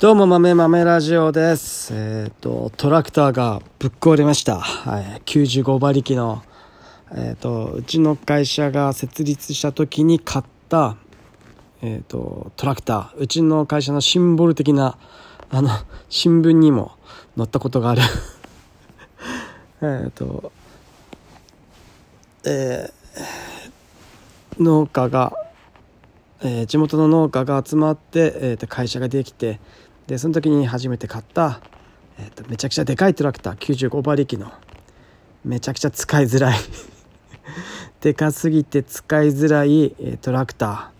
どうも、豆豆ラジオです。えっ、と、トラクターがぶっ壊れました。はい。95馬力の、えっ、と、うちの会社が設立した時に買った、えっ、と、トラクター。うちの会社のシンボル的な、あの、新聞にも載ったことがある。えっと、えー農家が、えー地元の農家が集まって、えーと会社ができてでその時に初めて買った、えーとめちゃくちゃでかいトラクター95馬力のめちゃくちゃ使いづらい。でかすぎて使いづらい、えートラクタ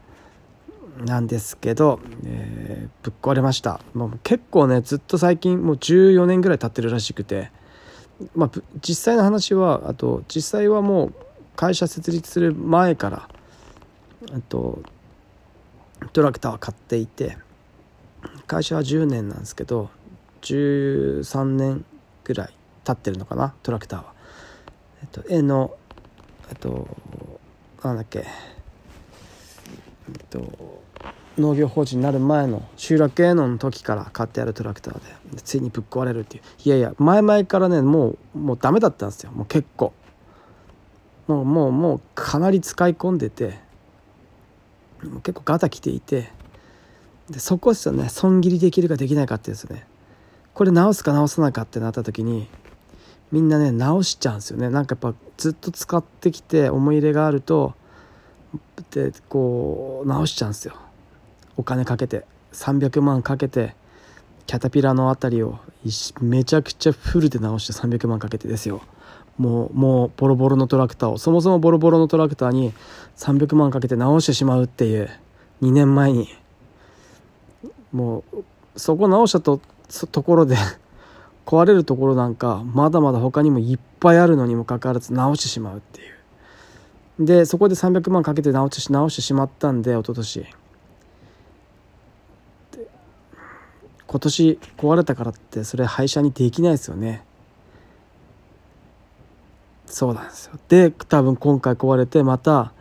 ーなんですけど、えーぶっ壊れました。もう結構ねずっと最近もう14年ぐらい経ってるらしくて、まあ、実際の話はあと実際はもう会社設立する前からあとトラクターは買っていて会社は10年なんですけど13年ぐらい経ってるのかなトラクターは。えっと、絵のえっとなんだっけ。えっと農業法人になる前の集落営農の時から買ってあるトラクターでついにぶっ壊れるっていう。いやいや前々からねもうもうダメだったんですよ。もう結構。もうもうもうかなり使い込んでて結構ガタきていてでそこですよね。損切りできるかできないかってですね。これ直すか直さないかってなった時にみんなね直しちゃうんですよね。なんかやっぱずっと使ってきて思い入れがあるとでこう直しちゃうんですよ。お金かけて。300万かけてキャタピラのあたりをめちゃくちゃフルで直して300万かけてですよ。もうもうボロボロのトラクターを。そもそもボロボロのトラクターに300万かけて直してしまうっていう2年前にもうそこ直したとところで 壊れるところなんかまだまだ他にもいっぱいあるのにもかかわらず直してしまうっていう。でそこで300万かけて直して直してしまったんで一昨年。今年壊れたからってそれ廃車にできないですよね。そうなんですよ。で多分今回壊れてまた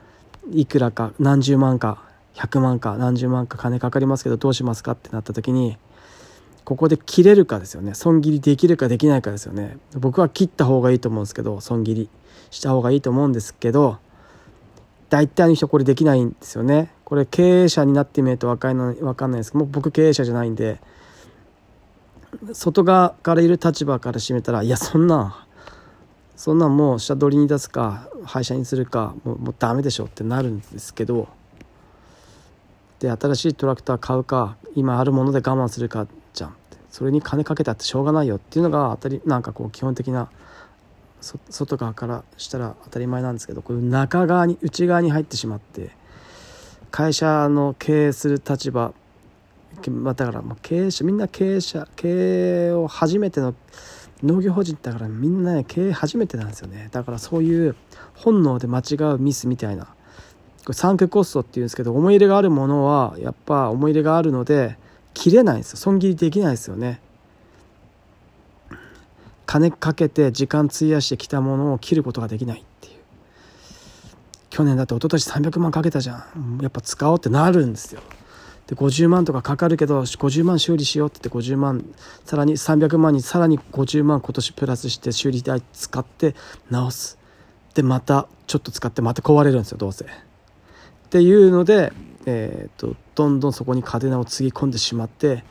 いくらか何十万か100万か何十万か金かかりますけどどうしますかってなった時にここで切れるかですよね。損切りできるかできないかですよね。僕は切った方がいいと思うんですけど損切り。した方がいいと思うんですけど大体の人これできないんですよね。これ経営者になってみると分かんない分かんないですけどもう僕経営者じゃないんで外側からいる立場からしてみたらいやそんなそんなんもう下取りに出すか廃車にするかもうもうダメでしょってなるんですけどで新しいトラクター買うか今あるもので我慢するかじゃん。それに金かけたってしょうがないよっていうのが当たりなんかこう基本的な外側からしたら当たり前なんですけどこういう中側に内側に入ってしまって会社の経営する立場だからもう経営者みんな経営者経営を初めての農業法人だからみんなね経営初めてなんですよね。だからそういう本能で間違うミスみたいなこれサンクコストっていうんですけど思い入れがあるものはやっぱ思い入れがあるので切れないんですよ。損切りできないですよね。金かけて時間費やしてきたものを切ることができないっていう。去年だって一昨年300万かけたじゃん。やっぱ使おうってなるんですよ。で50万とかかかるけど50万修理しようって言って50万さらに300万にさらに50万今年プラスして修理代使って直す。でまたちょっと使ってまた壊れるんですよどうせ。っていうので、えー、とどんどんそこに嘉手納をつぎ込んでしまって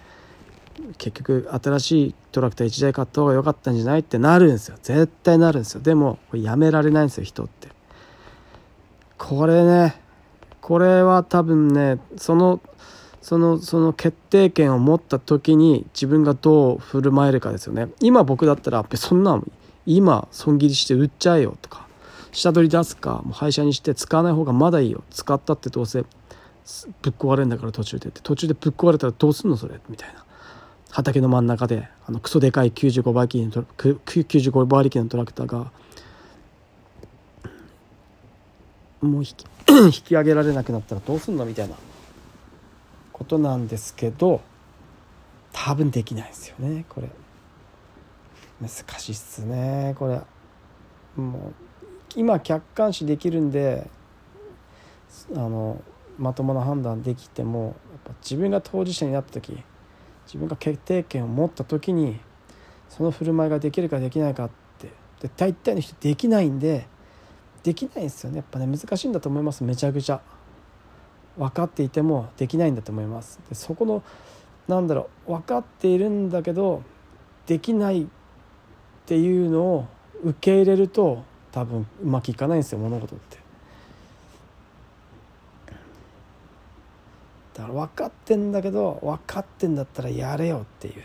結局新しいトラクター1台買った方が良かったんじゃないってなるんですよ。絶対なるんですよ。でもこれやめられないんですよ人って。これねこれは多分ねそのそのその決定権を持った時に自分がどう振る舞えるかですよね。今僕だったらそんなん今損切りして売っちゃえよとか下取り出すかもう廃車にして使わない方がまだいいよ。使ったってどうせぶっ壊れるんだから途中でって。途中でぶっ壊れたらどうすんのそれ？みたいな。畑の真ん中であのクソでかい95馬力のトラ95馬力のトラクターがもう引き 引き上げられなくなったらどうすんの？みたいな。ことなんですけど多分できないですよねこれ。難しいっすねこれ。もう今客観視できるんであのまともな判断できてもやっぱ自分が当事者になった時自分が決定権を持った時にその振る舞いができるかできないかってで大体の人できないんでできないんですよね。やっぱね難しいんだと思います。めちゃくちゃ。分かっていてもできないんだと思います。でそこのなんだろう分かっているんだけどできないっていうのを受け入れると多分うまくいかないんですよ物事って。だから分かってんだけど分かってんだったらやれよっていう。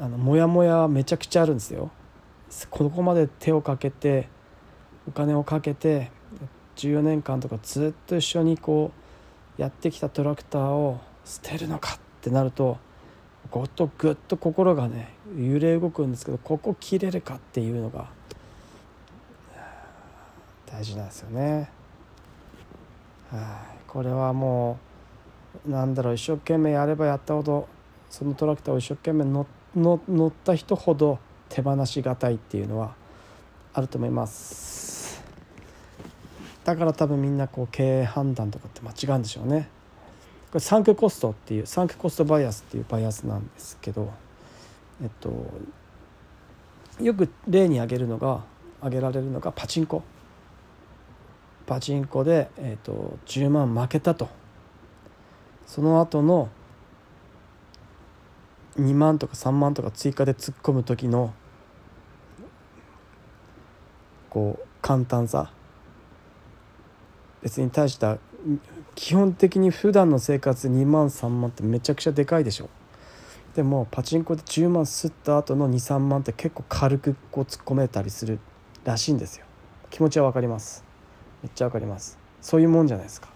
あのモヤモヤめちゃくちゃあるんですよ。ここまで手をかけてお金をかけて14年間とかずっと一緒にこうやってきたトラクターを捨てるのかってなるとごっとぐっと心がね揺れ動くんですけどここ切れるかっていうのが大事なんですよね。はい。これはもうなんだろう一生懸命やればやったほどそのトラクターを一生懸命乗乗った人ほど手放しがたいっていうのはあると思います。だから多分みんなこう経営判断とかって間違うんでしょうね。これサンクコストっていうサンクコストバイアスっていうバイアスなんですけどえっとよく例に挙げるのが挙げられるのがパチンコ。パチンコで、えーと、10万負けたと。その後の2万とか3万とか追加で突っ込む時のこう簡単さ。別に大した基本的に普段の生活2万3万ってめちゃくちゃでかいでしょ。でもパチンコで10万吸った後の23万って結構軽くこう突っ込めたりするらしいんですよ。気持ちは分かります。めっちゃ分かります。そういうもんじゃないですか。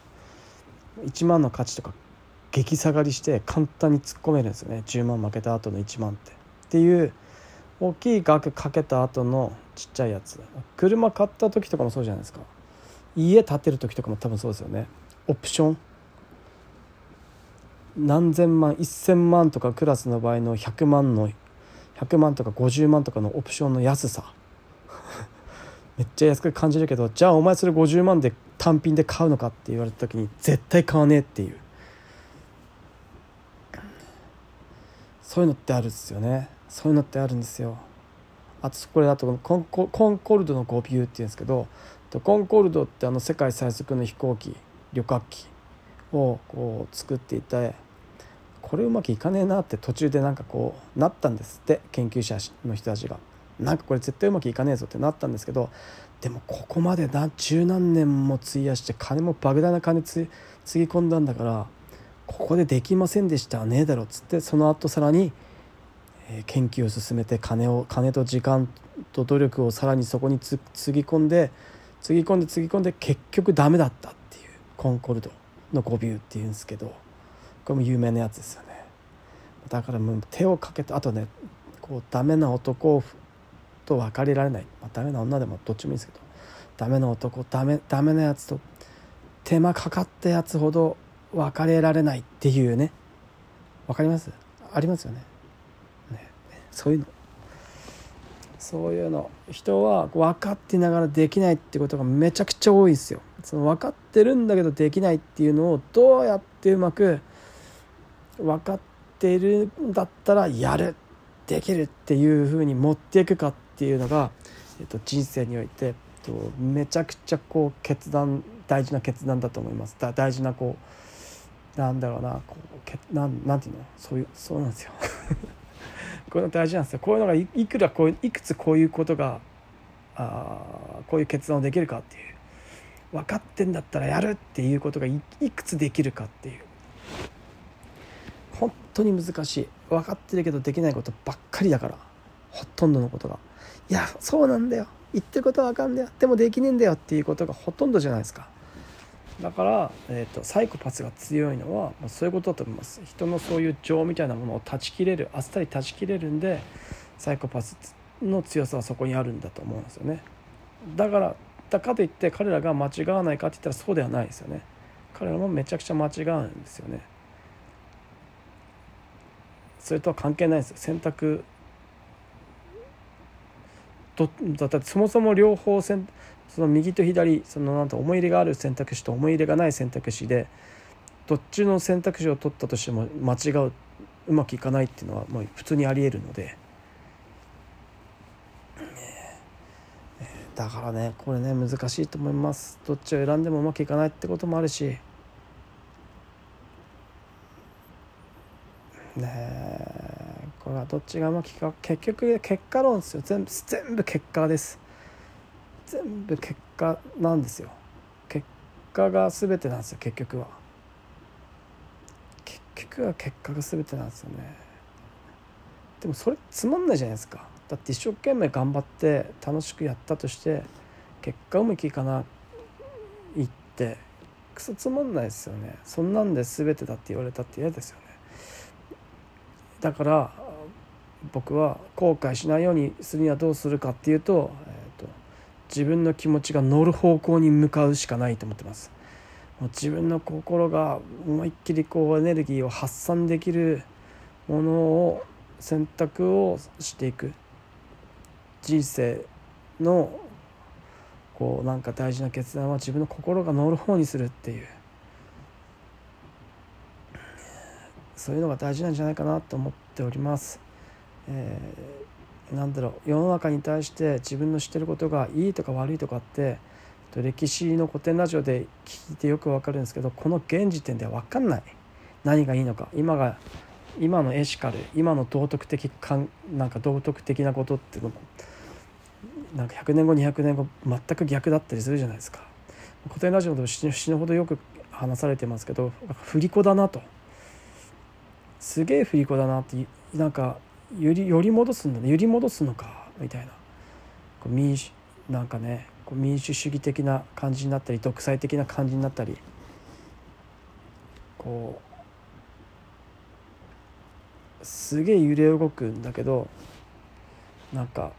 1万の価値とか激下がりして簡単に突っ込めるんですよね。10万負けた後の1万って。っていう大きい額かけた後のちっちゃいやつ。車買った時とかもそうじゃないですか。家建てる時とかも多分そうですよね。オプション。何千万1,000万とかクラスの場合の100万の100万とか50万とかのオプションの安さ。めっちゃ安く感じるけどじゃあお前それ50万で単品で買うのかって言われた時に絶対買わねえっていう。そういうのってあるんですよね。そういうのってあるんですよ。あとこれだとコンココンコルドの5ビューっていうんですけどコンコルドってあの世界最速の飛行機旅客機をこう作っていてこれうまくいかねえなって途中でなんかこうなったんですって研究者の人たちが。なんかこれ絶対うまくいかねえぞってなったんですけどでもここまでな十何年も費やして金も莫大な金つつぎ込んだんだからここでできませんでしたねえだろっつってその後さらに、え、研究を進めて金を金と時間と努力をさらにそこにつつぎ込んでつぎ込んでつぎ込んで結局ダメだったっていうコンコルドの5ビューっていうんですけどこれも有名なやつですよね。だからもう手をかけてあとねこうダメな男をと別れられない、まあ、ダメな女でもどっちもいいですけど。ダメな男ダメダメなやつと手間かかったやつほど別れられないっていうね。分かります？ありますよね。ね。そういうの。そういうの。人は分かってながらできないってことがめちゃくちゃ多いんですよ。その分かってるんだけどできないっていうのをどうやってうまく分かってるんだったらやる。できるっていうふうに持っていくかっっていうのが、えっと、人生において、えっと、めちゃくちゃこう決断大事な決断だと思います。だ大事なこうなんだろうなこうけなんなんていうの？そういうそうなんですよ。こういうの大事なんですよ。こういうのがいくらこういくつこういうことがあこういう決断をできるかっていう。分かってんだったらやるっていうことがいくつできるかっていう。本当に難しい。分かってるけどできないことばっかりだから。ほとんどのことが。いやそうなんだよ。言ってることは分かんだよ。でもできねえんだよ。っていうことがほとんどじゃないですか。だから、えーと、サイコパスが強いのは、まあ、そういうことだと思います。人のそういう情みたいなものを断ち切れるあっさり断ち切れるんでサイコパスの強さはそこにあるんだと思うんですよね。だからだかといって彼らが間違わないかって言ったらそうではないですよね。彼らもめちゃくちゃ間違うんですよね。それとは関係ないです。よ選択どだってそもそも両方その右と左そのなんと思い入れがある選択肢と思い入れがない選択肢でどっちの選択肢を取ったとしても間違ううまくいかないっていうのはもう普通にありえるので。だからねこれね難しいと思います。どっちを選んでもうまくいかないってこともあるし。ねこれはどっちがうまくいくか結局結果論ですよ。全部全部結果です。全部結果なんですよ。結果が全てなんですよ結局は。結局は結果が全てなんですよね。でもそれつまんないじゃないですか。だって一生懸命頑張って楽しくやったとして結果うまくいかないってクソつまんないですよね。そんなんで全てだって言われたって嫌ですよね。だから僕は後悔しないようにするにはどうするかっていうと,、えーと、自分の気持ちが乗る方向に向かうしかないと思ってます。もう自分の心が思いっきりこうエネルギーを発散できるものを選択をしていく人生のこうなんか大事な決断は自分の心が乗る方にするっていうそういうのが大事なんじゃないかなと思っております。えー、なんだろう世の中に対して自分の知ってることがいいとか悪いとかって歴史の古典ラジオで聞いてよくわかるんですけどこの現時点では分かんない。何がいいのか。今が今のエシカル今の道徳的かんなんか道徳的なことっていうのもなんか100年後200年後全く逆だったりするじゃないですか。古典ラジオでも死ぬほどよく話されてますけど振り子だなと。すげえ振り子だなってなんかよりより戻すんだね。揺り戻すのかみたいな。こう民主なんかねこう民主主義的な感じになったり独裁的な感じになったり。こうすげえ揺れ動くんだけどなんか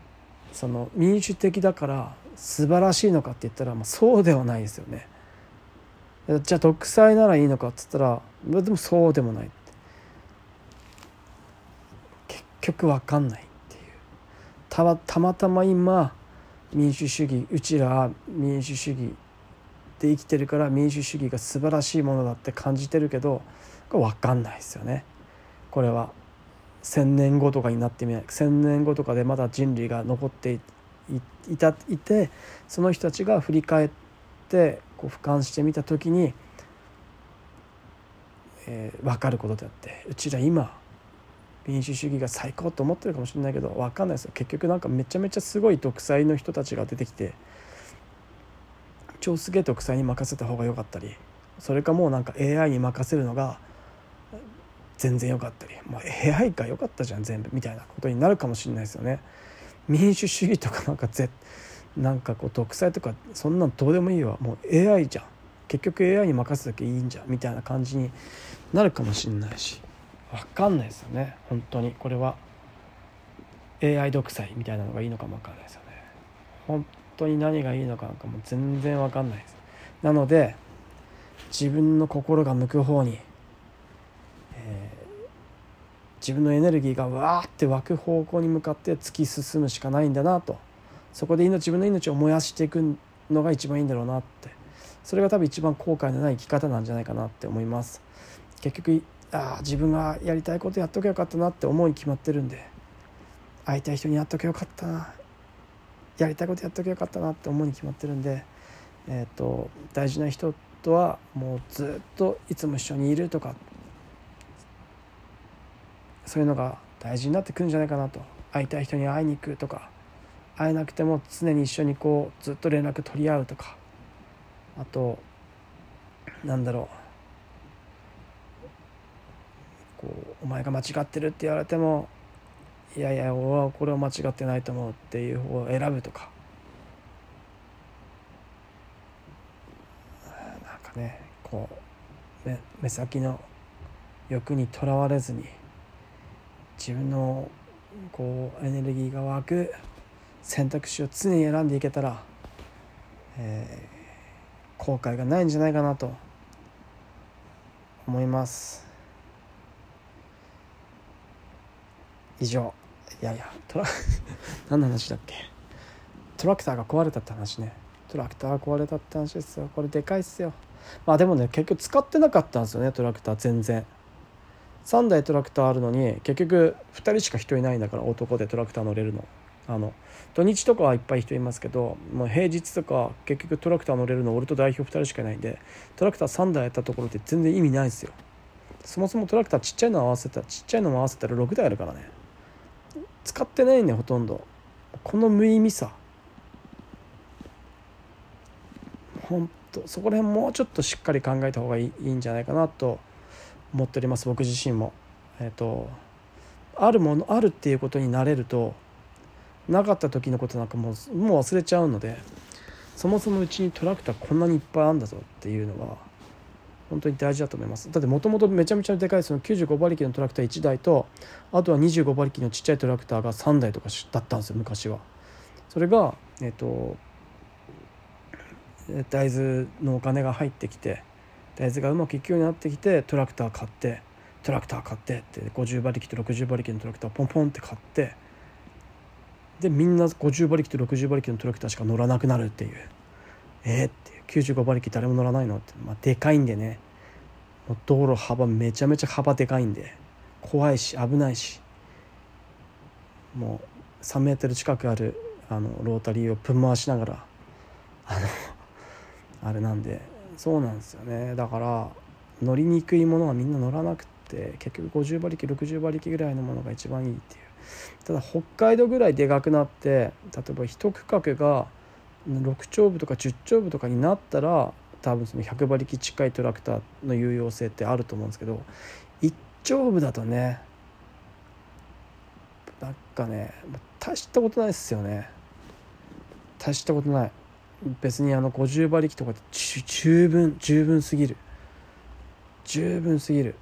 その民主的だから素晴らしいのかって言ったら、まあ、そうではないですよね。じゃあ独裁ならいいのかっつったらでもそうでもない結局分かんないっていう。たまたまたま今民主主義うちら民主主義で生きてるから民主主義が素晴らしいものだって感じてるけどこれ分かんないですよね。これは1,000年後とかになってみない1,000年後とかでまだ人類が残っていたいてその人たちが振り返ってこう俯瞰してみた時に、えー、分かることであって。うちら今民主主義が最高と思ってるかもしれないけど分かんないですよ。結局なんかめちゃめちゃすごい独裁の人たちが出てきて超すげえ独裁に任せた方が良かったりそれかもうなんか AI に任せるのが全然良かったりもう AI か良かったじゃん全部みたいなことになるかもしれないですよね。民主主義とかなんかぜなんかこう独裁とかそんなんどうでもいいわ。もう AI じゃん。結局 AI に任せときゃいいんじゃん。みたいな感じになるかもしれないし。分かんないですよね。本当に。これは。AI 独裁みたいなのがいいのかも分かんないですよね。本当に何がいいのかなんかもう全然分かんないです。なので自分の心が向く方にえ自分のエネルギーがわーって湧く方向に向かって突き進むしかないんだなと。そこで命自分の命を燃やしていくのが一番いいんだろうなって。それが多分一番後悔のない生き方なんじゃないかなって思います。結局ああ自分がやりたいことやっとけよかったなって思いに決まってるんで会いたい人にやっとけよかったなやりたいことやっとけよかったなって思いに決まってるんでえっ、ー、と大事な人とはもうずっといつも一緒にいるとかそういうのが大事になってくるんじゃないかなと。会いたい人に会いに行くとか会えなくても常に一緒にこうずっと連絡取り合うとかあとなんだろうこうお前が間違ってるって言われてもいやいや俺はこれは間違ってないと思うっていう方を選ぶとか。なんかねこう目目先の欲にとらわれずに自分のこうエネルギーが湧く選択肢を常に選んでいけたら、えー、後悔がないんじゃないかなと思います。以上いやいやトラ 何の話だっけ？トラクターが壊れたって話ね。トラクターが壊れたって話ですよ。これでかいっすよ。まあでもね結局使ってなかったんですよねトラクター全然。3台トラクターあるのに結局2人しか人いないんだから男でトラクター乗れるの。あの土日とかはいっぱい人いますけどもう平日とか結局トラクター乗れるの俺と代表2人しかいないんでトラクター3台やったところで全然意味ないですよ。そもそもトラクターちっちゃいの合わせたらちっちゃいのも合わせたら6台あるからね。使ってないねほとんどこの無意味さほんとそこら辺もうちょっとしっかり考えた方がいいいいんじゃないかなと思っております僕自身も。えっ、ー、とあるものあるっていうことになれるとなかった時のことなんかもうもう忘れちゃうのでそもそもうちにトラクターこんなにいっぱいあるんだぞっていうのは本当に大事だと思います。だってもともとめちゃめちゃでかいその95馬力のトラクター1台とあとは25馬力のちっちゃいトラクターが3台とかだったんですよ昔は。それがえっ、ー、と大豆のお金が入ってきて大豆がうまくいくようになってきてトラクター買ってトラクター買ってって50馬力と60馬力のトラクターポンポンって買ってでみんな50馬力と60馬力のトラクターしか乗らなくなるっていう。えー、っていう。95馬力誰も乗らないのって、まあ、でかいんでね。道路幅めちゃめちゃ幅でかいんで。怖いし危ないし。もう3メートル近くあるあのロータリーをぶん回しながらあの あれなんで。そうなんですよね。だから乗りにくいものはみんな乗らなくて結局50馬力60馬力ぐらいのものが一番いいっていう。ただ北海道ぐらいでかくなって例えば1区画が6丁部とか10丁部とかになったら多分その100馬力近いトラクターの有用性ってあると思うんですけど1丁部だとねなんかね大したことないですよね。大したことない。別にあの50馬力とかで十分十分すぎる。十分すぎる。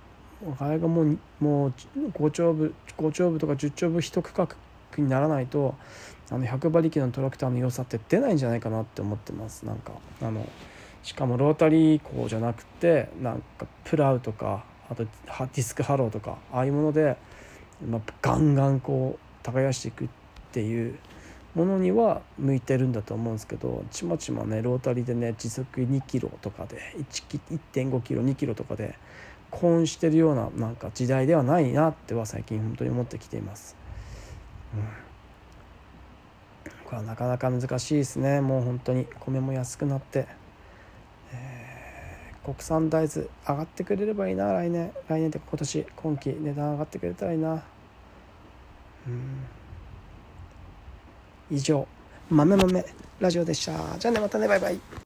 あれがもうもう5丁部5丁部とか10丁部一区画にならないとあの100馬力のトラクターの良さって出ないんじゃないかなって思ってますなんかあのしかもロータリー耕じゃなくてなんかプラウとかあとディスクハローとかああいうもので、まあ、ガンガンこう耕していくっていうものには向いてるんだと思うんですけどちまちまねロータリーでね時速2キロとかで1.5キロ2キロとかで耕うんしてるようななんか時代ではないなっては最近本当に思ってきています。うん。これはなかなか難しいですね。もう本当に米も安くなって、えー、国産大豆上がってくれればいいな来年。来年って今年今期値段上がってくれたらいいな。うん。以上豆豆ラジオでした。じゃあねまたねバイバイ。